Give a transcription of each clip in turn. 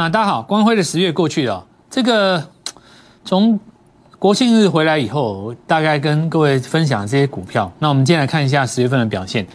那大家好，光辉的十月过去了，这个从国庆日回来以后，大概跟各位分享这些股票。那我们今天来看一下十月份的表现。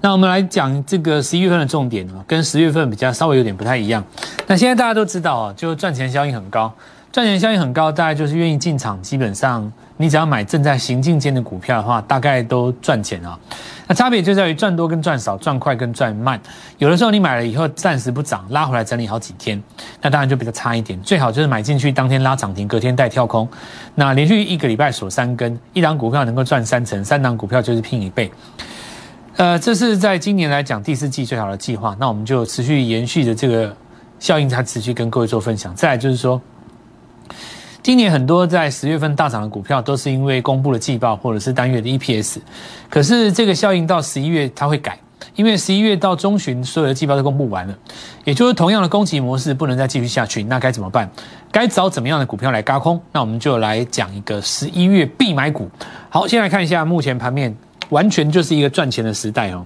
那我们来讲这个十一月份的重点啊，跟十月份比较稍微有点不太一样。那现在大家都知道啊，就赚钱效应很高，赚钱效应很高，大概就是愿意进场，基本上你只要买正在行进间的股票的话，大概都赚钱啊。那差别就在于赚多跟赚少，赚快跟赚慢。有的时候你买了以后暂时不涨，拉回来整理好几天，那当然就比较差一点。最好就是买进去当天拉涨停，隔天带跳空，那连续一个礼拜锁三根，一档股票能够赚三成，三档股票就是拼一倍。呃，这是在今年来讲第四季最好的计划，那我们就持续延续着这个效应，它持续跟各位做分享。再来就是说，今年很多在十月份大涨的股票，都是因为公布了季报或者是单月的 EPS，可是这个效应到十一月它会改，因为十一月到中旬所有的季报都公布完了，也就是同样的供给模式不能再继续下去，那该怎么办？该找怎么样的股票来嘎空？那我们就来讲一个十一月必买股。好，先来看一下目前盘面。完全就是一个赚钱的时代哦！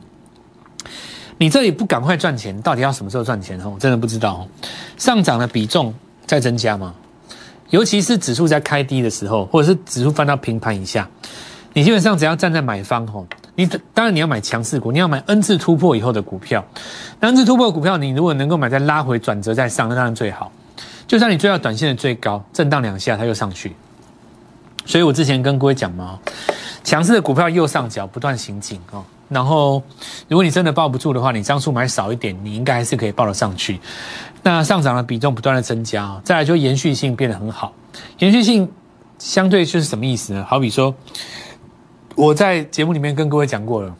你这里不赶快赚钱，到底要什么时候赚钱？哦，真的不知道哦。上涨的比重在增加吗？尤其是指数在开低的时候，或者是指数翻到平盘以下，你基本上只要站在买方吼，你当然你要买强势股，你要买 N 次突破以后的股票。N 次突破股票，你如果能够买在拉回转折再上，那当然最好。就算你追到短线的最高，震荡两下它又上去。所以我之前跟各位讲嘛。强势的股票右上角不断行进哦，然后如果你真的抱不住的话，你张数买少一点，你应该还是可以抱得上去。那上涨的比重不断的增加，再来就延续性变得很好。延续性相对就是什么意思呢？好比说，我在节目里面跟各位讲过了，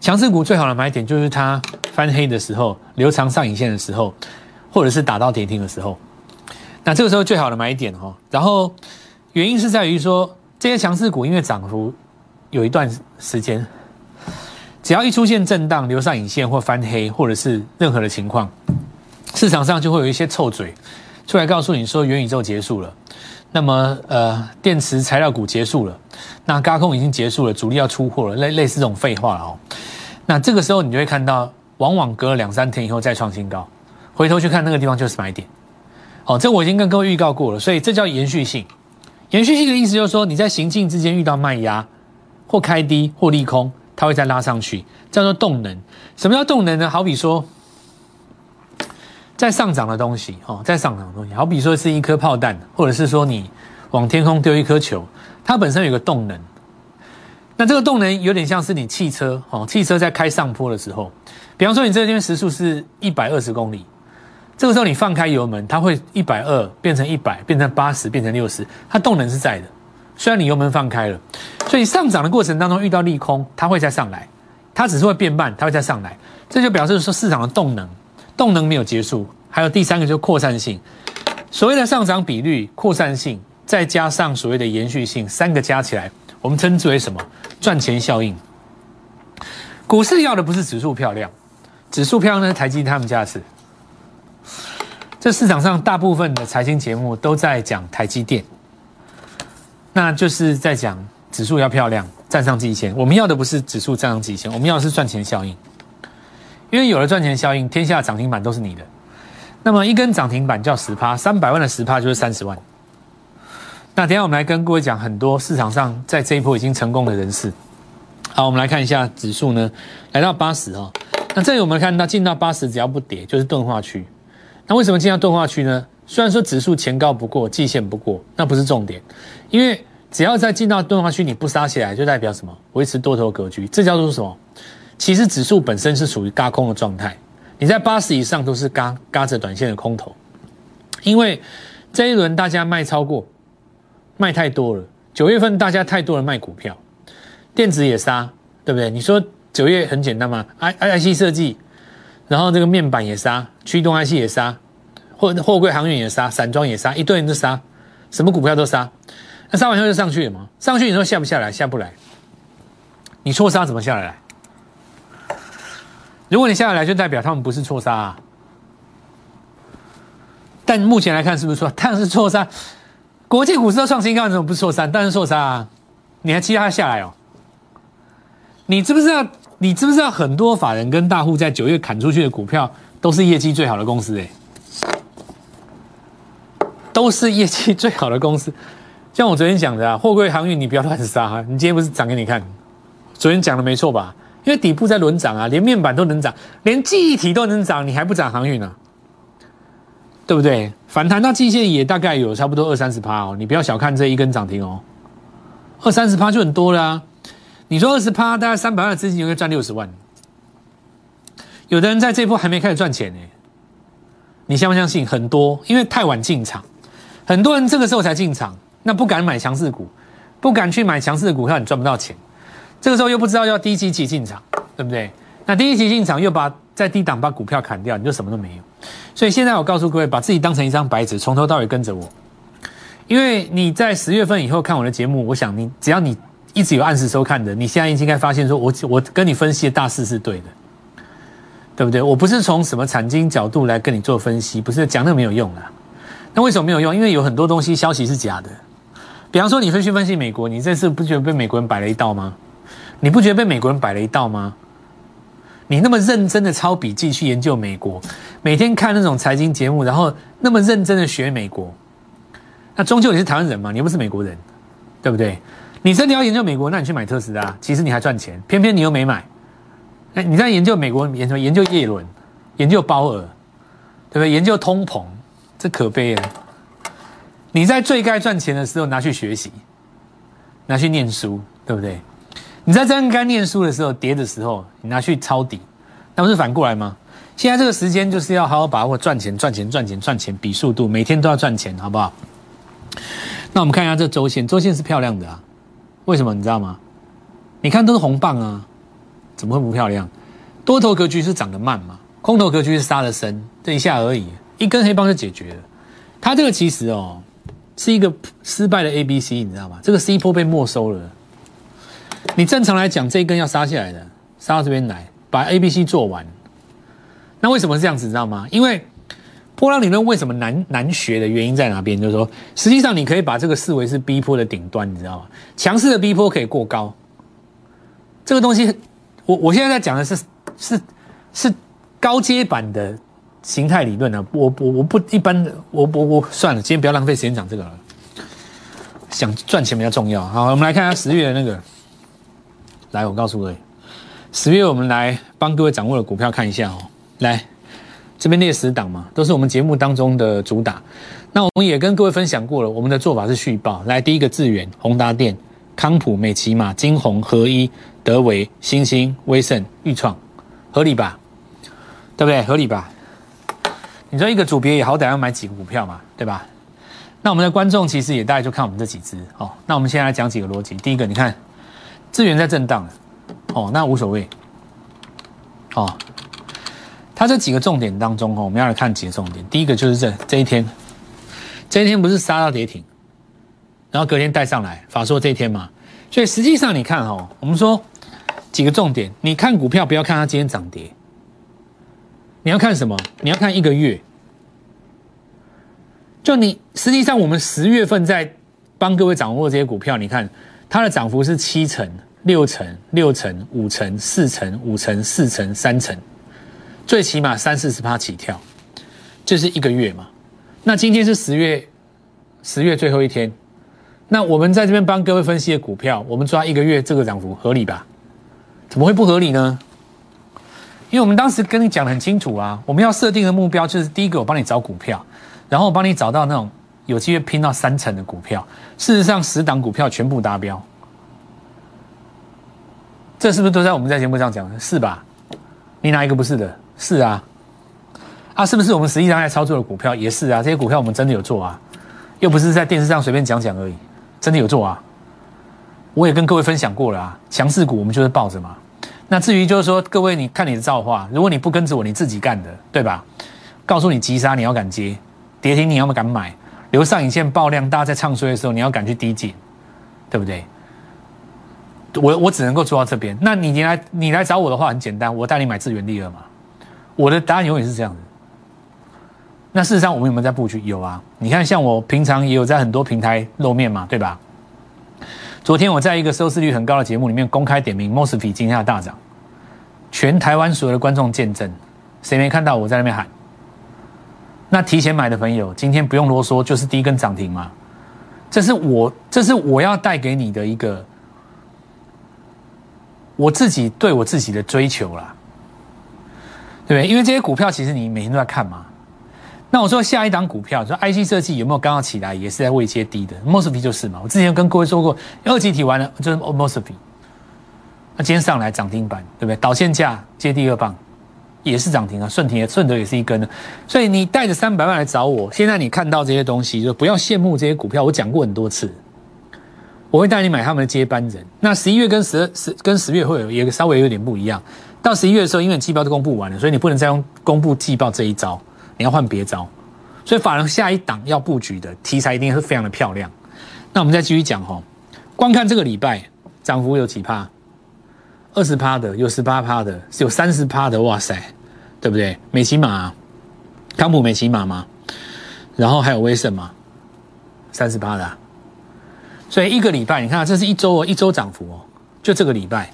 强势股最好的买点就是它翻黑的时候，留长上影线的时候，或者是打到跌停的时候。那这个时候最好的买点哈，然后原因是在于说。这些强势股因为涨幅有一段时间，只要一出现震荡、留上影线或翻黑，或者是任何的情况，市场上就会有一些臭嘴出来告诉你说元宇宙结束了，那么呃电池材料股结束了，那高空已经结束了，主力要出货了，类类似这种废话哦。那这个时候你就会看到，往往隔了两三天以后再创新高，回头去看那个地方就是买点。好，这我已经跟各位预告过了，所以这叫延续性。延续性的意思就是说，你在行进之间遇到卖压，或开低或利空，它会再拉上去，叫做动能。什么叫动能呢？好比说，在上涨的东西，哦，在上涨的东西，好比说是一颗炮弹，或者是说你往天空丢一颗球，它本身有个动能。那这个动能有点像是你汽车，哦，汽车在开上坡的时候，比方说你这边时速是一百二十公里。这个时候你放开油门，它会一百二变成一百，变成八十，变成六十，它动能是在的。虽然你油门放开了，所以上涨的过程当中遇到利空，它会再上来，它只是会变慢，它会再上来。这就表示说市场的动能，动能没有结束。还有第三个就是扩散性，所谓的上涨比率、扩散性，再加上所谓的延续性，三个加起来，我们称之为什么？赚钱效应。股市要的不是指数漂亮，指数漂亮是台积他们家是。这市场上大部分的财经节目都在讲台积电，那就是在讲指数要漂亮，站上季线。我们要的不是指数站上季线，我们要的是赚钱效应。因为有了赚钱效应，天下涨停板都是你的。那么一根涨停板叫十趴，三百万的十趴就是三十万。那等下我们来跟各位讲很多市场上在这一波已经成功的人士。好，我们来看一下指数呢，来到八十哦。那这里我们看到进到八十，只要不跌就是钝化区。那为什么进到钝化区呢？虽然说指数前高不过，季线不过，那不是重点，因为只要在进到钝化区你不杀起来，就代表什么？维持多头格局，这叫做什么？其实指数本身是属于嘎空的状态，你在八十以上都是嘎嘎着短线的空头，因为这一轮大家卖超过，卖太多了，九月份大家太多人卖股票，电子也杀，对不对？你说九月很简单嘛？I I C 设计。然后这个面板也杀，驱动 IC 也杀，货货柜航运也杀，散装也杀，一堆人都杀，什么股票都杀。那杀完后就上去了嘛？上去你说下不下来？下不来。你错杀怎么下来？如果你下来，就代表他们不是错杀啊。但目前来看是不是错？当然是错杀。国际股市都创新高，怎么不错杀？当然是错杀啊！你还期待它下来哦？你知不知道？你知不知道很多法人跟大户在九月砍出去的股票都是业绩最好的公司？哎，都是业绩最好的公司，像我昨天讲的啊，货柜航运你不要乱杀啊！你今天不是涨给你看？昨天讲的没错吧？因为底部在轮涨啊，连面板都能涨，连记忆体都能涨，你还不涨航运呢？对不对？反弹到季线也大概有差不多二三十趴哦，你不要小看这一根涨停哦，二三十趴就很多了啊！你说二十趴，大概三百万的资金应该赚六十万。有的人在这波还没开始赚钱呢，你相不相信？很多因为太晚进场，很多人这个时候才进场，那不敢买强势股，不敢去买强势的股票，你赚不到钱。这个时候又不知道要低基期进场，对不对？那低基期进场又把在低档把股票砍掉，你就什么都没有。所以现在我告诉各位，把自己当成一张白纸，从头到尾跟着我。因为你在十月份以后看我的节目，我想你只要你一直有按时收看的，你现在应该发现说，我我跟你分析的大势是对的。对不对？我不是从什么产经角度来跟你做分析，不是讲那个没有用的。那为什么没有用？因为有很多东西消息是假的。比方说，你分析分析美国，你这次不觉得被美国人摆了一道吗？你不觉得被美国人摆了一道吗？你那么认真的抄笔记去研究美国，每天看那种财经节目，然后那么认真的学美国，那终究你是台湾人嘛？你又不是美国人，对不对？你真的要研究美国，那你去买特斯拉，其实你还赚钱，偏偏你又没买。哎，你在研究美国研究研究叶伦，研究鲍尔，对不对？研究通膨，这可悲啊！你在最该赚钱的时候拿去学习，拿去念书，对不对？你在真该念书的时候跌的时候，你拿去抄底，那不是反过来吗？现在这个时间就是要好好把握赚钱，赚钱，赚钱，赚钱，比速度，每天都要赚钱，好不好？那我们看一下这周线，周线是漂亮的啊，为什么你知道吗？你看都是红棒啊。怎么会不漂亮？多头格局是涨得慢嘛，空头格局是杀得深，这一下而已，一根黑棒就解决了。它这个其实哦，是一个失败的 A B C，你知道吗？这个 C 波被没收了。你正常来讲，这一根要杀下来的，杀到这边来，把 A B C 做完。那为什么是这样子？你知道吗？因为波浪理论为什么难难学的原因在哪边？就是说，实际上你可以把这个视为是 B 波的顶端，你知道吗？强势的 B 波可以过高，这个东西。我我现在在讲的是是是高阶版的形态理论啊，我我我不一般的，我我我算了，今天不要浪费时间讲这个了，想赚钱比较重要。好，我们来看下十月的那个，来，我告诉各位，十月我们来帮各位掌握的股票看一下哦，来这边列十档嘛，都是我们节目当中的主打。那我们也跟各位分享过了，我们的做法是续报。来，第一个智远、宏达电、康普、美骑马、金鸿、合一。德维、新兴、威盛、裕创，合理吧？对不对？合理吧？你说一个组别也好歹要买几个股票嘛，对吧？那我们的观众其实也大概就看我们这几只哦。那我们现在来讲几个逻辑。第一个，你看资源在震荡，哦，那无所谓。哦，它这几个重点当中哦，我们要来看几个重点。第一个就是这这一天，这一天不是杀到跌停，然后隔天带上来，法说这一天嘛。所以实际上你看哦，我们说。几个重点，你看股票不要看它今天涨跌，你要看什么？你要看一个月。就你实际上我们十月份在帮各位掌握这些股票，你看它的涨幅是七成、六成、六成、五成、四成、五成、四成、三成，最起码三四十趴起跳，就是一个月嘛。那今天是十月十月最后一天，那我们在这边帮各位分析的股票，我们抓一个月这个涨幅合理吧？怎么会不合理呢？因为我们当时跟你讲的很清楚啊，我们要设定的目标就是第一个，我帮你找股票，然后我帮你找到那种有机会拼到三成的股票。事实上，十档股票全部达标，这是不是都在我们在节目上讲的？是吧？你哪一个不是的？是啊，啊，是不是我们实际上在操作的股票也是啊？这些股票我们真的有做啊，又不是在电视上随便讲讲而已，真的有做啊。我也跟各位分享过了啊，强势股我们就是抱着嘛。那至于就是说，各位你看你的造化，如果你不跟着我，你自己干的，对吧？告诉你急杀，你要敢接；跌停，你要么敢买；留上影线爆量，大家在唱衰的时候，你要敢去低进，对不对？我我只能够做到这边。那你你来你来找我的话，很简单，我带你买资源第二嘛。我的答案永远是这样子。那事实上，我们有没有在布局？有啊。你看，像我平常也有在很多平台露面嘛，对吧？昨天我在一个收视率很高的节目里面公开点名 m o s f e 今天大涨，全台湾所有的观众见证，谁没看到我在那边喊？那提前买的朋友，今天不用啰嗦，就是第一根涨停嘛。这是我，这是我要带给你的一个我自己对我自己的追求啦，对不对？因为这些股票其实你每天都在看嘛。那我说下一档股票，说 IC 设计有没有刚好起来，也是在位阶低的 m o s f e t 就是嘛。我之前跟各位说过，二级体完了就是 m o s f e t 那今天上来涨停板，对不对？导线价接第二棒。也是涨停啊，顺停顺德也是一根的，所以你带着三百万来找我，现在你看到这些东西，就不要羡慕这些股票。我讲过很多次，我会带你买他们的接班人。那十一月跟十二十跟十月会有也稍微有点不一样。到十一月的时候，因为季报都公布完了，所以你不能再用公布季报这一招，你要换别招。所以法人下一档要布局的题材一定是非常的漂亮。那我们再继续讲哈，光看这个礼拜涨幅有几帕？二十趴的，有十八趴的，有三十趴的，哇塞，对不对？美骑马，康普美骑马吗？然后还有威盛嘛，三十趴的。所以一个礼拜，你看这是一周哦，一周涨幅哦，就这个礼拜。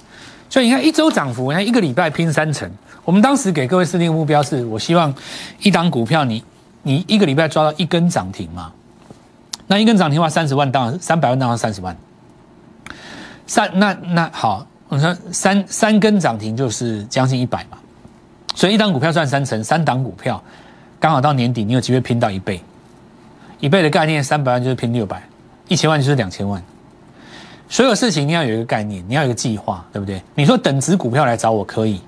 所以你看一周涨幅，你看一个礼拜拼三成。我们当时给各位设定目标是，我希望一档股票你你一个礼拜抓到一根涨停嘛。那一根涨停的话，三十万当然三百万当然三十万。三那那好。我说三三根涨停就是将近一百嘛，所以一档股票赚三成，三档股票刚好到年底，你有机会拼到一倍，一倍的概念，三百万就是拼六百，一千万就是两千万。所有事情你要有一个概念，你要有一个计划，对不对？你说等值股票来找我可以，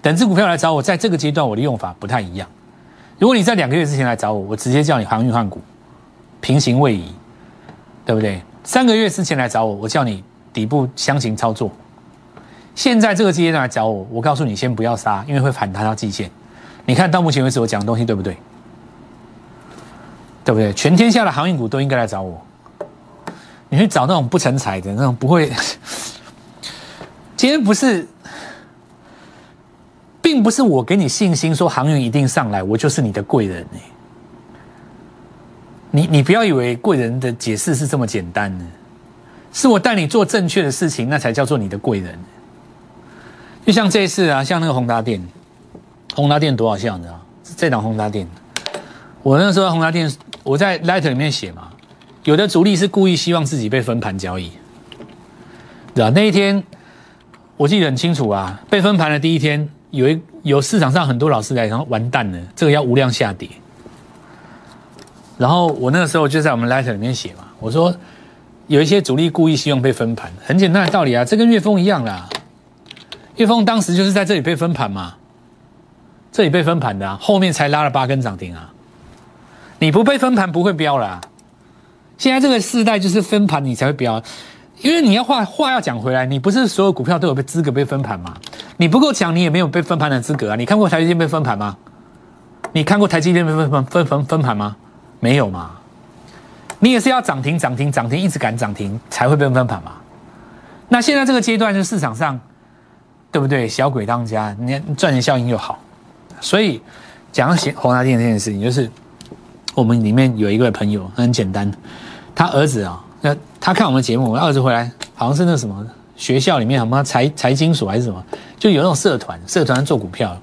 等值股票来找我，在这个阶段我的用法不太一样。如果你在两个月之前来找我，我直接叫你航运换股，平行位移，对不对？三个月之前来找我，我叫你底部箱型操作。现在这个阶段来找我，我告诉你先不要杀，因为会反弹到季线。你看到目前为止我讲的东西对不对？对不对？全天下的航运股都应该来找我。你去找那种不成才的那种不会。今天不是，并不是我给你信心说航运一定上来，我就是你的贵人哎。你你不要以为贵人的解释是这么简单的，是我带你做正确的事情，那才叫做你的贵人。就像这一次啊，像那个宏达电，宏达电多少像你知道？这档宏达电，我那时候宏达电，我在 Light 里面写嘛，有的主力是故意希望自己被分盘交易，对吧？那一天我记得很清楚啊，被分盘的第一天，有一有市场上很多老师来，然后完蛋了，这个要无量下跌。然后我那个时候就在我们 Light 里面写嘛，我说有一些主力故意希望被分盘，很简单的道理啊，这跟岳峰一样啦。玉峰当时就是在这里被分盘嘛，这里被分盘的啊，后面才拉了八根涨停啊。你不被分盘不会飙了。现在这个时代就是分盘你才会飙，因为你要话话要讲回来，你不是所有股票都有被资格被分盘吗？你不够强，你也没有被分盘的资格啊。你看过台积电被分盘吗？你看过台积电被分分分分盘吗？没有嘛。你也是要涨停涨停涨停一直赶涨停才会被分盘嘛。那现在这个阶段是市场上。对不对？小鬼当家，你赚钱效应又好，所以讲到宏达电这件事情，就是我们里面有一个朋友，很简单，他儿子啊，那他看我们节目，我儿子回来好像是那什么学校里面什么财财经所还是什么，就有那种社团，社团做股票，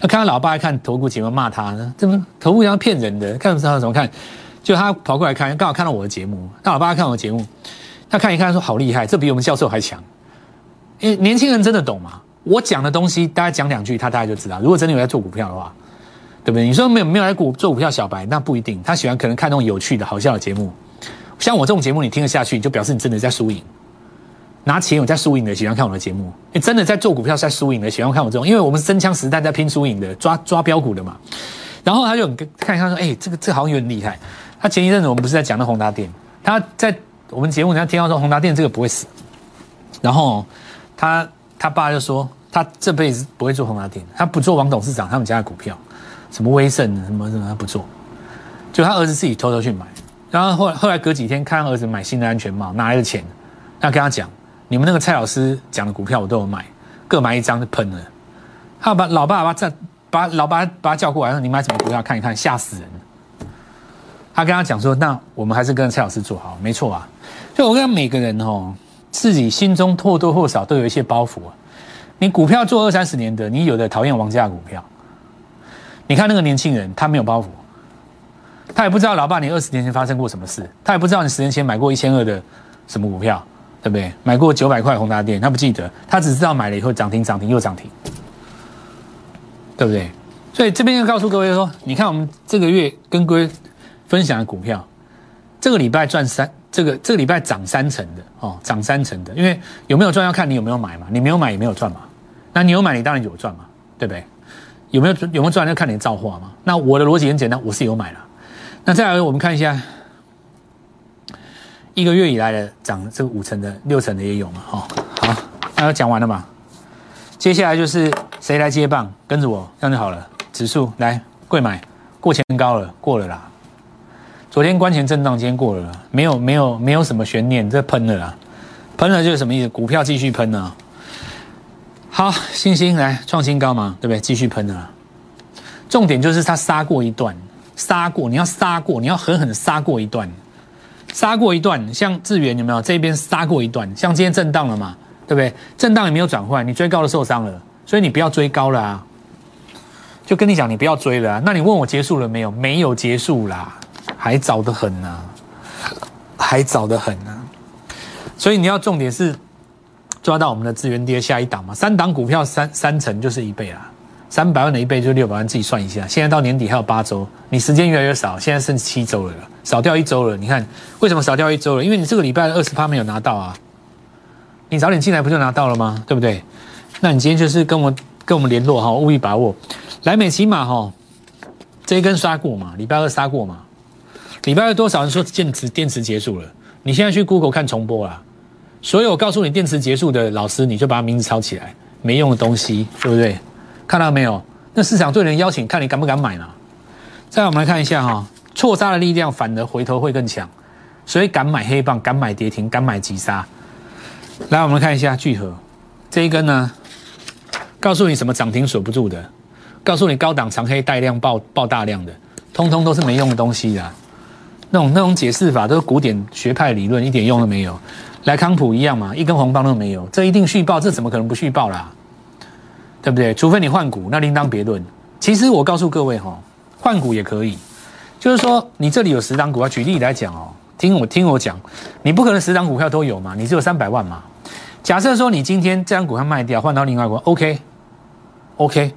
他看他老爸看投顾节目骂他呢，这么投顾像骗人的，看不知道怎么看，就他跑过来看，刚好看到我的节目，他老爸看我的节目，他看一看说好厉害，这比我们教授还强，因为年轻人真的懂嘛。我讲的东西，大家讲两句，他大概就知道。如果真的有在做股票的话，对不对？你说没有没有来股做股票小白，那不一定。他喜欢可能看那种有趣的好笑的节目，像我这种节目，你听得下去，你就表示你真的在输赢。拿钱有在输赢的，喜欢看我的节目。你真的在做股票在输赢的，喜欢看我这种，因为我们真枪实弹在拼输赢的，抓抓标股的嘛。然后他就看一下说：“哎，这个这好像有点厉害。”他前一阵子我们不是在讲那宏达电，他在我们节目人家听到说宏达电这个不会死，然后他他爸就说。他这辈子不会做宏达电，他不做王董事长他们家的股票，什么威盛什么什么他不做，就他儿子自己偷偷去买，然后后来后来隔几天看儿子买新的安全帽，哪来的钱？那跟他讲，你们那个蔡老师讲的股票我都有买，各买一张就喷了。他把老爸把这把老爸把他叫过来，说你买什么股票看一看，吓死人。他跟他讲说，那我们还是跟蔡老师做好，没错啊。就我跟每个人哦，自己心中或多或少都有一些包袱啊。你股票做二三十年的，你有的讨厌王家的股票。你看那个年轻人，他没有包袱，他也不知道老爸你二十年前发生过什么事，他也不知道你十年前买过一千二的什么股票，对不对？买过九百块宏达电，他不记得，他只知道买了以后涨停涨停又涨停，对不对？所以这边要告诉各位说，你看我们这个月跟各位分享的股票，这个礼拜赚三，这个这个礼拜涨三成的哦，涨三成的，因为有没有赚要看你有没有买嘛，你没有买也没有赚嘛，那你有买你当然有赚嘛，对不对？有没有有没有赚要看你的造化嘛。那我的逻辑很简单，我是有买了。那再来我们看一下，一个月以来的涨这个五成的、六成的也有嘛？哈，好，那讲完了嘛？接下来就是谁来接棒，跟着我，这样就好了。指数来贵买过前高了，过了啦。昨天关前震荡，今天过了，没有没有没有什么悬念，这喷了啦，喷了就是什么意思？股票继续喷呢？好，星星来创新高嘛，对不对？继续喷了。重点就是它杀过一段，杀过，你要杀过，你要狠狠杀过一段，杀过一段。像智源有没有这边杀过一段？像今天震荡了嘛，对不对？震荡也没有转换，你追高了受伤了，所以你不要追高了啊。就跟你讲，你不要追了。那你问我结束了没有？没有结束啦，还早得很呢，还早得很呢。所以你要重点是。抓到我们的资源跌下一档嘛？三档股票三三成就是一倍啦，三百万的一倍就六百万，自己算一下。现在到年底还有八周，你时间越来越少，现在剩七周了，少掉一周了。你看为什么少掉一周了？因为你这个礼拜二十趴没有拿到啊，你早点进来不就拿到了吗？对不对？那你今天就是跟我跟我们联络哈，务必把握。来美骑马哈，这一根杀过嘛？礼拜二杀过嘛？礼拜二多少人说电池电池结束了？你现在去 Google 看重播啦。所有告诉你电池结束的老师，你就把他名字抄起来，没用的东西，对不对？看到没有？那市场对人邀请，看你敢不敢买呢？再我们来看一下哈，错杀的力量反而回头会更强，所以敢买黑棒，敢买跌停，敢买急杀。来，我们看一下聚合这一根呢，告诉你什么涨停锁不住的，告诉你高档长黑带量爆爆大量的，通通都是没用的东西啊。那种那种解释法都是古典学派理论，一点用都没有。来康普一样嘛，一根红棒都没有，这一定续报，这怎么可能不续报啦？对不对？除非你换股，那另当别论。其实我告诉各位哈，换股也可以，就是说你这里有十档股票，举例来讲哦，听我听我讲，你不可能十档股票都有嘛，你只有三百万嘛。假设说你今天这张股票卖掉，换到另外一股，OK，OK，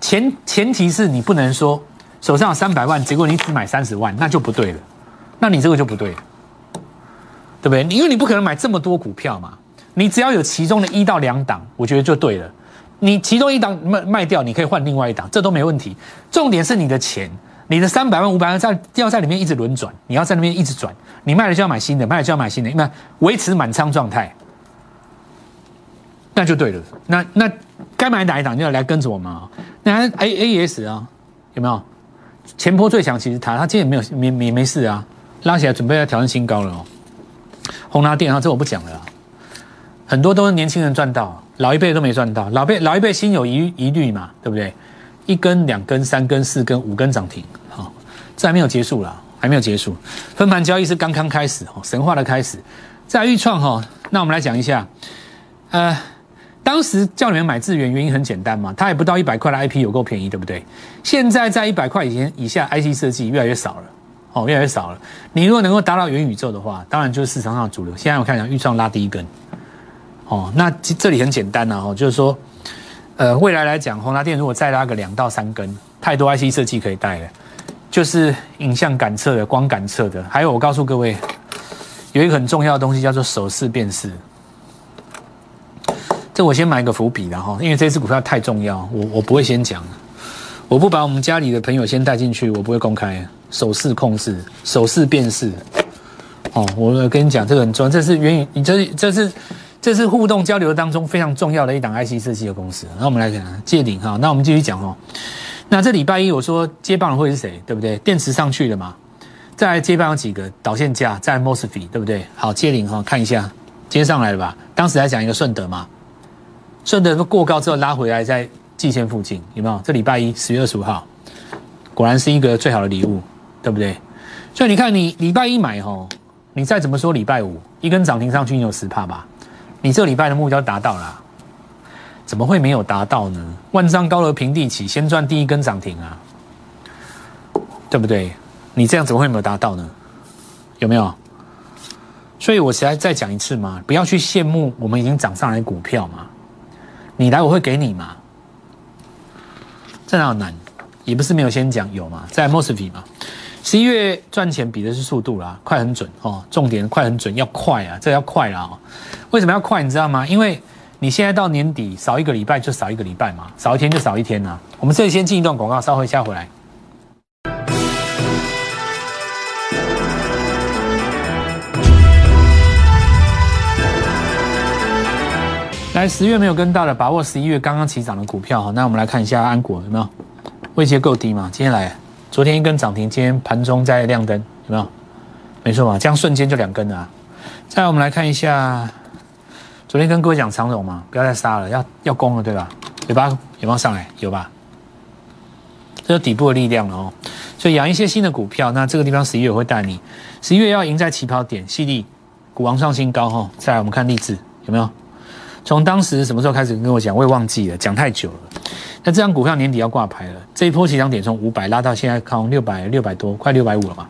前前提是你不能说手上有三百万，结果你只买三十万，那就不对了，那你这个就不对。对不对？因为你不可能买这么多股票嘛，你只要有其中的一到两档，我觉得就对了。你其中一档卖卖掉，你可以换另外一档，这都没问题。重点是你的钱，你的三百万、五百万在要在里面一直轮转，你要在那边一直转。你卖了就要买新的，卖了就要买新的，那维持满仓状态，那就对了。那那该买哪一档就要来跟着我们啊。那 A A S 啊，有没有？前坡最强其实它，它今天没有没没没事啊，拉起来准备要挑战新高了哦。红拿电啊，这我不讲了，很多都是年轻人赚到，老一辈都没赚到，老辈老一辈心有疑疑虑嘛，对不对？一根、两根、三根、四根、五根涨停，好，这还没有结束啦，还没有结束，分盘交易是刚刚开始哦，神话的开始。在预创哈，那我们来讲一下，呃，当时叫你们买智源，原因很简单嘛，它也不到一百块的 IP 有够便宜，对不对？现在在一百块以前以下 IC 设计越来越少了。哦，越来越少了。你如果能够达到元宇宙的话，当然就是市场上的主流。现在我看一下，预算拉第一根。哦，那这里很简单呐，哦，就是说，呃，未来来讲，宏达电如果再拉个两到三根，太多 IC 设计可以带了，就是影像感测的、光感测的，还有我告诉各位，有一个很重要的东西叫做手势辨识。这我先买个伏笔，然后因为这支股票太重要，我我不会先讲，我不把我们家里的朋友先带进去，我不会公开。手势控制、手势辨识，哦，我跟你讲，这个很重要，这是源于你这这是这是互动交流当中非常重要的一档 IC 设计的公司。那我们来看借顶哈，那我们继续讲哦。那这礼拜一我说接棒的会是谁，对不对？电池上去了嘛？再接棒有几个导线架，在 Mosfet，对不对？好，借顶哈，看一下接上来了吧？当时还讲一个顺德嘛，顺德过高之后拉回来再季线附近，有没有？这礼拜一十月二十五号，果然是一个最好的礼物。对不对？所以你看，你礼拜一买吼，你再怎么说礼拜五一根涨停上去，你有十帕吧？你这礼拜的目标达到了，怎么会没有达到呢？万丈高楼平地起，先赚第一根涨停啊，对不对？你这样怎么会没有达到呢？有没有？所以我实在再讲一次嘛，不要去羡慕我们已经涨上来股票嘛，你来我会给你嘛，在哪有难？也不是没有先讲有嘛，在 Mosfet 嘛，十一月赚钱比的是速度啦，快很准哦，重点快很准，要快啊，这要快啦哦。为什么要快？你知道吗？因为你现在到年底少一个礼拜就少一个礼拜嘛，少一天就少一天呐。我们这里先进一段广告，稍后下回来。来，十月没有跟到的，把握十一月刚刚起涨的股票哈。那我们来看一下安国有没有位阶够低嘛？今天来，昨天一根涨停，今天盘中在亮灯，有没有？没错嘛，这样瞬间就两根了。再我们来看一下，昨天跟各位讲长荣嘛，不要再杀了，要要攻了，对吧？尾巴有没有上来？有吧？这是底部的力量了哦。所以养一些新的股票，那这个地方十一月会带你，十一月要赢在起跑点，犀利股王创新高哈。再来我们看励志有没有？从当时什么时候开始跟我讲，我也忘记了，讲太久了。那这张股票年底要挂牌了，这一波起涨点从五百拉到现在靠六百六百多，快六百五了嘛，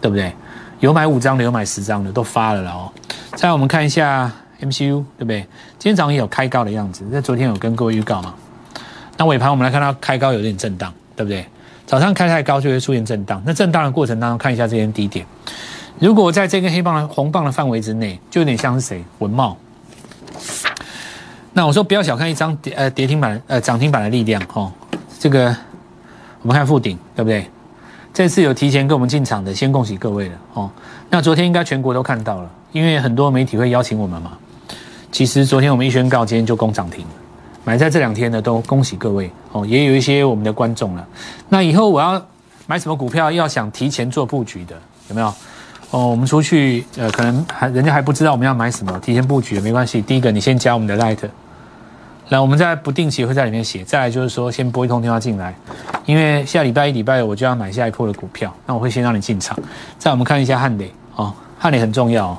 对不对？有买五张的，有买十张的，都发了了哦。再我们看一下 MCU，对不对？今天早上也有开高的样子，那昨天有跟各位预告嘛。那尾盘我们来看到开高有点震荡，对不对？早上开太高就会出现震荡，那震荡的过程当中看一下这边低点，如果在这根黑棒的红棒的范围之内，就有点像是谁？文茂。那我说不要小看一张跌呃跌停板呃涨停板的力量哦，这个我们看附顶对不对？这次有提前跟我们进场的，先恭喜各位了哦。那昨天应该全国都看到了，因为很多媒体会邀请我们嘛。其实昨天我们一宣告，今天就攻涨停，买在这两天的都恭喜各位哦。也有一些我们的观众了。那以后我要买什么股票，要想提前做布局的有没有？哦，我们出去呃可能还人家还不知道我们要买什么，提前布局没关系。第一个你先加我们的 Light。来，我们在不定期会在里面写。再来就是说，先拨一通电话进来，因为下礼拜一、礼拜我就要买下一波的股票，那我会先让你进场。再我们看一下汉磊哦，汉磊很重要哦。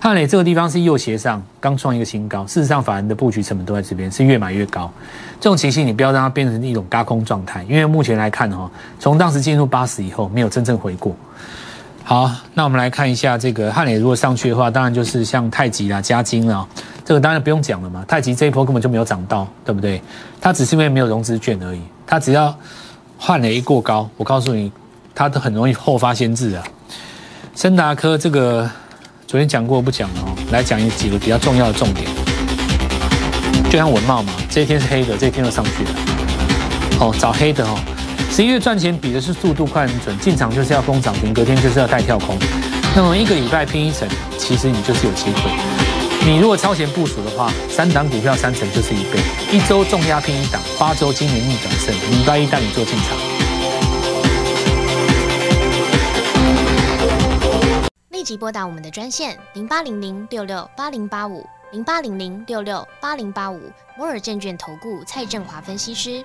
汉磊这个地方是右斜上刚创一个新高，事实上法人的布局成本都在这边，是越买越高。这种情形你不要让它变成一种嘎空状态，因为目前来看哈，从当时进入八十以后，没有真正回过。好，那我们来看一下这个汉磊如果上去的话，当然就是像太极啦、嘉金啦。这个当然不用讲了嘛，太极这一波根本就没有涨到，对不对？它只是因为没有融资券而已。它只要换了一过高，我告诉你，它都很容易后发先至啊。森达科这个昨天讲过不讲了哦，来讲一几个比较重要的重点。就像文茂嘛，这一天是黑的，这一天又上去了。哦，找黑的哦。十一月赚钱比的是速度快很准，进场就是要攻涨停，隔天就是要带跳空。那么一个礼拜拼一层，其实你就是有机会。你如果超前部署的话，三档股票三成就是一倍。一周重压拼一档，八周今年逆转胜。礼拜一带你做进场。立即拨打我们的专线零八零零六六八零八五零八零零六六八零八五摩尔证券投顾蔡振华分析师。